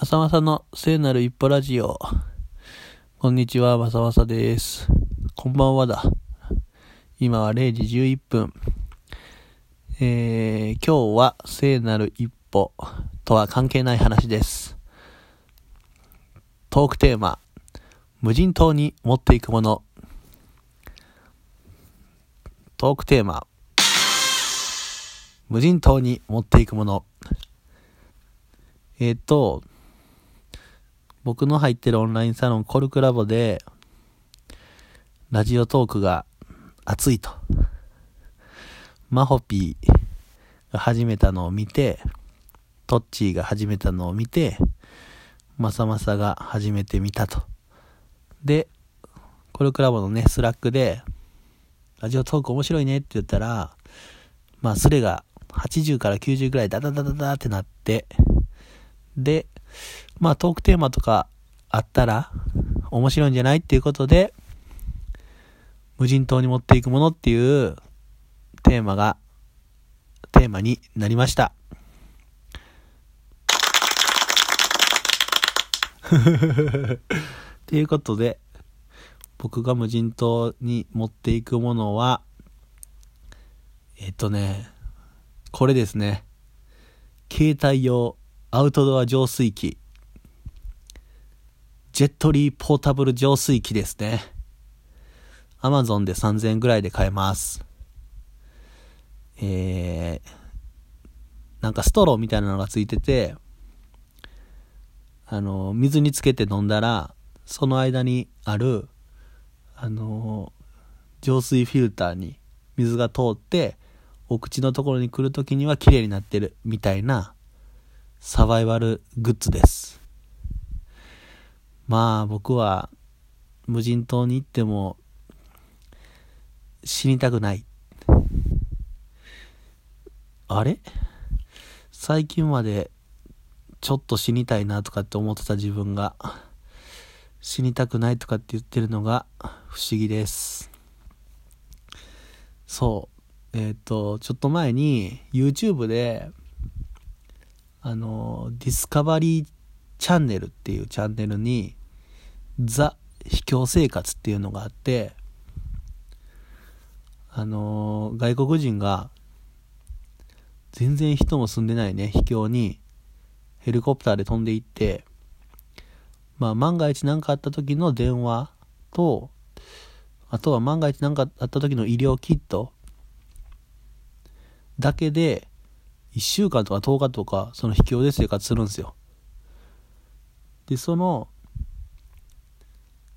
まさまさの聖なる一歩ラジオ。こんにちは、まさまさです。こんばんはだ。今は0時11分。えー、今日は聖なる一歩とは関係ない話です。トークテーマ、無人島に持っていくもの。トークテーマ、無人島に持っていくもの。えっ、と、僕の入ってるオンラインサロンコルクラボで、 Radiotalk が熱いと。マホピーが始めたのを見て、トッチーが始めたのを見て、まさまさが始めてみたと。で、コルクラボのね、 Slack で、ラジオトーク面白いねって言ったら、まあ、それが80から90ぐらいダダダダダってなって、で、まあトークテーマとかあったら面白いんじゃないっていうことで、無人島に持っていくものっていうテーマが、テーマになりました。ということで、僕が無人島に持っていくものは、えっとね、これですね。携帯用アウトドア浄水器。ジェットリーポータブル浄水器ですね。アマゾンで3000円ぐらいで買えます。えー、なんかストローみたいなのがついてて、あの、水につけて飲んだら、その間にある、あの、浄水フィルターに水が通って、お口のところに来るときには綺麗になってるみたいなサバイバルグッズです。まあ僕は無人島に行っても死にたくない。あれ？最近までちょっと死にたいなとかって思ってた自分が死にたくないとかって言ってるのが不思議です。そう。えっ、ー、と、ちょっと前に YouTube であの、ディスカバリーチャンネルっていうチャンネルにザ・秘境生活っていうのがあって、あの、外国人が、全然人も住んでないね、秘境に、ヘリコプターで飛んで行って、まあ、万が一何かあった時の電話と、あとは万が一何かあった時の医療キットだけで、1週間とか10日とか、その秘境で生活するんですよ。で、その、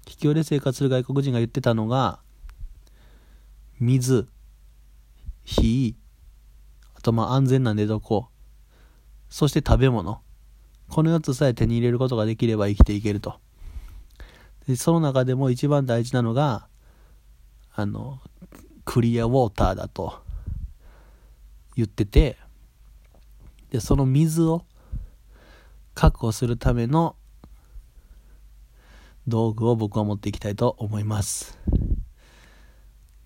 秘境で生活する外国人が言ってたのが、水、火、あとまあ安全な寝床、そして食べ物。この4つさえ手に入れることができれば生きていけると。で、その中でも一番大事なのが、あの、クリアウォーターだと言ってて、で、その水を確保するための道具を僕は持っていきたいと思います。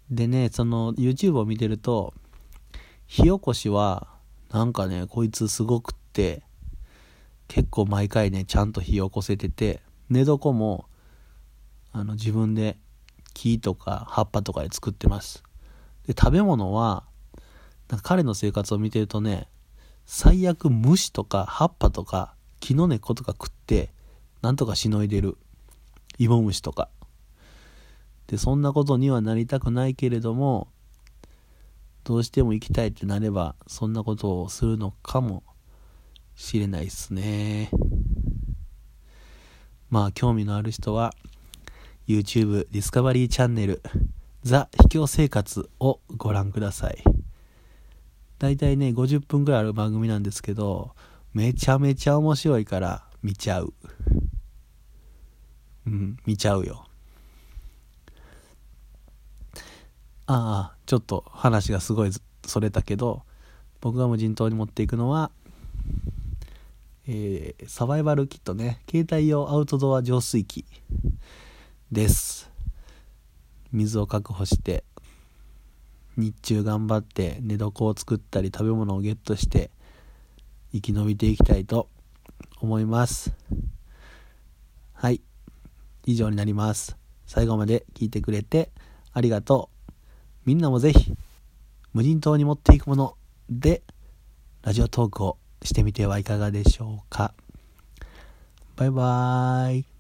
でね、その YouTube を見てると、火起こしは、なんかね、こいつすごくって、結構毎回ね、ちゃんと火起こせてて、寝床も、あの、自分で木とか葉っぱとかで作ってます。で、食べ物は、なんか彼の生活を見てるとね、最悪虫とか葉っぱとか木の根っことか食って、なんとかしのいでる。芋虫とか。で、そんなことにはなりたくないけれども、どうしても行きたいってなれば、そんなことをするのかもしれないっすね。まあ、興味のある人は、YouTube ディスカバリーチャンネル、ザ・秘境生活をご覧ください。だいたいね、50分くらいある番組なんですけど、めちゃめちゃ面白いから見ちゃう。うん、見ちゃうよ。ああ、ちょっと話がすごいそれたけど、僕が無人島に持っていくのは、えー、サバイバルキットね、携帯用アウトドア浄水器です。水を確保して、日中頑張って寝床を作ったり食べ物をゲットして生き延びていきたいと思います。はい。以上になります。最後まで聞いてくれてありがとう。みんなもぜひ、無人島に持っていくもので、ラジオトークをしてみてはいかがでしょうか。バイバーイ。